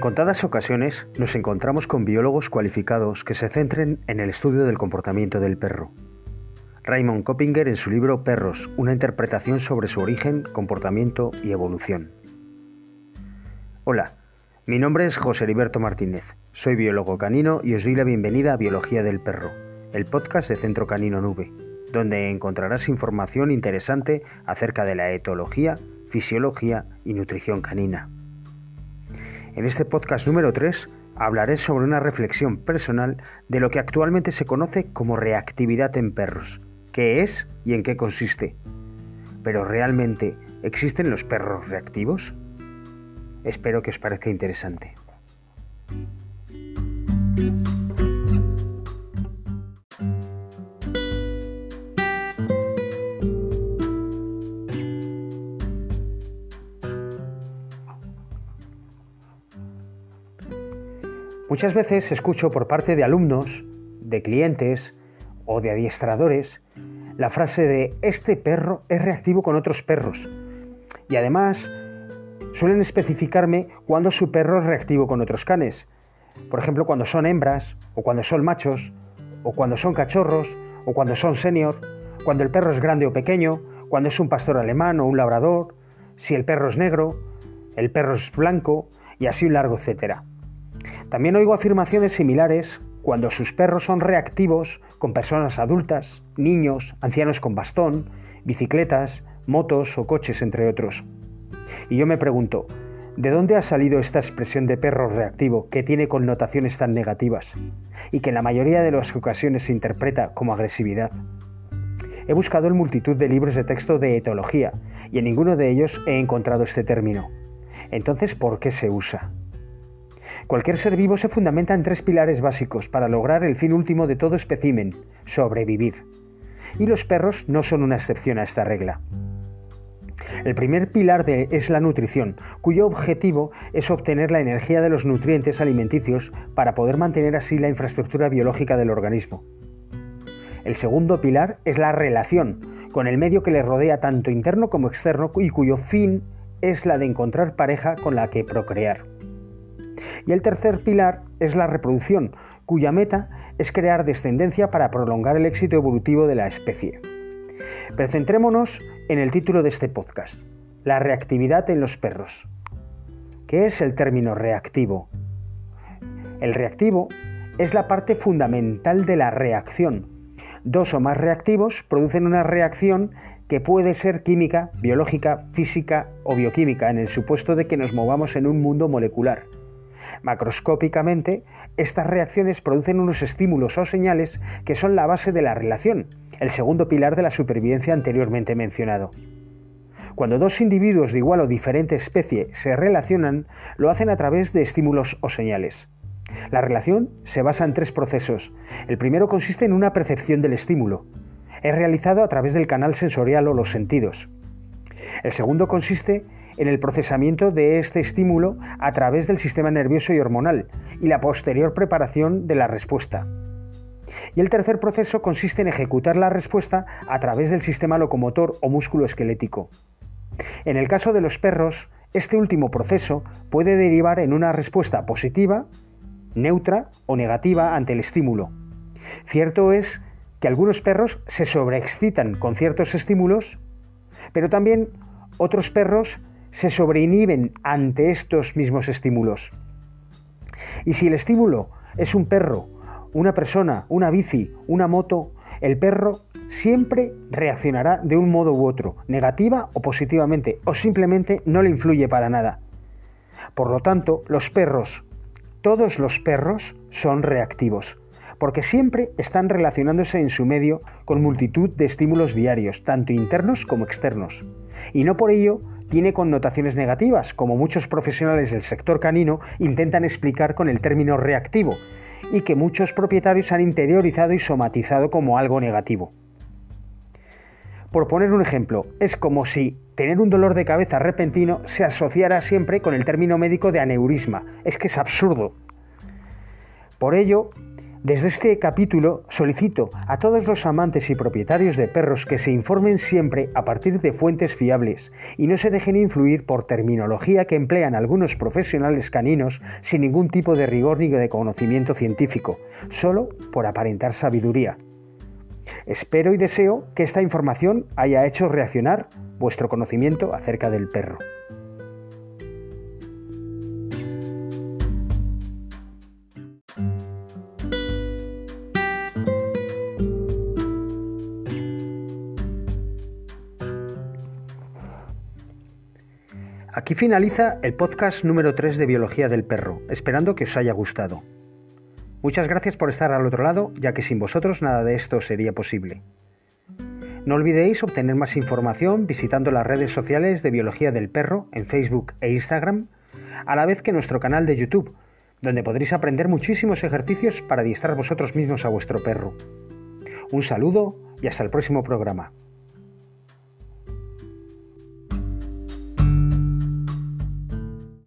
contadas ocasiones nos encontramos con biólogos cualificados que se centren en el estudio del comportamiento del perro. Raymond Coppinger en su libro Perros, una interpretación sobre su origen, comportamiento y evolución. Hola, mi nombre es José Heriberto Martínez, soy biólogo canino y os doy la bienvenida a Biología del Perro, el podcast de Centro Canino Nube, donde encontrarás información interesante acerca de la etología, fisiología y nutrición canina. En este podcast número 3 hablaré sobre una reflexión personal de lo que actualmente se conoce como reactividad en perros, qué es y en qué consiste. Pero ¿realmente existen los perros reactivos? Espero que os parezca interesante. Muchas veces escucho por parte de alumnos, de clientes o de adiestradores la frase de este perro es reactivo con otros perros. Y además suelen especificarme cuándo su perro es reactivo con otros canes. Por ejemplo, cuando son hembras, o cuando son machos, o cuando son cachorros, o cuando son senior, cuando el perro es grande o pequeño, cuando es un pastor alemán o un labrador, si el perro es negro, el perro es blanco, y así un largo etcétera. También oigo afirmaciones similares cuando sus perros son reactivos con personas adultas, niños, ancianos con bastón, bicicletas, motos o coches, entre otros. Y yo me pregunto, ¿de dónde ha salido esta expresión de perro reactivo que tiene connotaciones tan negativas y que en la mayoría de las ocasiones se interpreta como agresividad? He buscado en multitud de libros de texto de etología y en ninguno de ellos he encontrado este término. Entonces, ¿por qué se usa? Cualquier ser vivo se fundamenta en tres pilares básicos para lograr el fin último de todo espécimen, sobrevivir. Y los perros no son una excepción a esta regla. El primer pilar de, es la nutrición, cuyo objetivo es obtener la energía de los nutrientes alimenticios para poder mantener así la infraestructura biológica del organismo. El segundo pilar es la relación, con el medio que le rodea tanto interno como externo y cuyo fin es la de encontrar pareja con la que procrear. Y el tercer pilar es la reproducción, cuya meta es crear descendencia para prolongar el éxito evolutivo de la especie. Pero centrémonos en el título de este podcast, la reactividad en los perros. ¿Qué es el término reactivo? El reactivo es la parte fundamental de la reacción. Dos o más reactivos producen una reacción que puede ser química, biológica, física o bioquímica, en el supuesto de que nos movamos en un mundo molecular. Macroscópicamente, estas reacciones producen unos estímulos o señales que son la base de la relación, el segundo pilar de la supervivencia anteriormente mencionado. Cuando dos individuos de igual o diferente especie se relacionan, lo hacen a través de estímulos o señales. La relación se basa en tres procesos. El primero consiste en una percepción del estímulo. Es realizado a través del canal sensorial o los sentidos. El segundo consiste en el procesamiento de este estímulo a través del sistema nervioso y hormonal y la posterior preparación de la respuesta. Y el tercer proceso consiste en ejecutar la respuesta a través del sistema locomotor o músculo esquelético. En el caso de los perros, este último proceso puede derivar en una respuesta positiva, neutra o negativa ante el estímulo. Cierto es que algunos perros se sobreexcitan con ciertos estímulos, pero también otros perros se sobreinhiben ante estos mismos estímulos. Y si el estímulo es un perro, una persona, una bici, una moto, el perro siempre reaccionará de un modo u otro, negativa o positivamente, o simplemente no le influye para nada. Por lo tanto, los perros, todos los perros son reactivos, porque siempre están relacionándose en su medio con multitud de estímulos diarios, tanto internos como externos. Y no por ello tiene connotaciones negativas, como muchos profesionales del sector canino intentan explicar con el término reactivo, y que muchos propietarios han interiorizado y somatizado como algo negativo. Por poner un ejemplo, es como si tener un dolor de cabeza repentino se asociara siempre con el término médico de aneurisma. Es que es absurdo. Por ello, Desde este capítulo solicito a todos los amantes y propietarios de perros que se informen siempre a partir de fuentes fiables y no se dejen influir por terminología que emplean algunos profesionales caninos sin ningún tipo de rigor ni de conocimiento científico, solo por aparentar sabiduría. Espero y deseo que esta información haya hecho reaccionar vuestro conocimiento acerca del perro. Aquí finaliza el podcast número 3 de Biología del Perro, esperando que os haya gustado. Muchas gracias por estar al otro lado, ya que sin vosotros nada de esto sería posible. No olvidéis obtener más información visitando las redes sociales de Biología del Perro en Facebook e Instagram, a la vez que nuestro canal de YouTube, donde podréis aprender muchísimos ejercicios para adiestrar vosotros mismos a vuestro perro. Un saludo y hasta el próximo programa.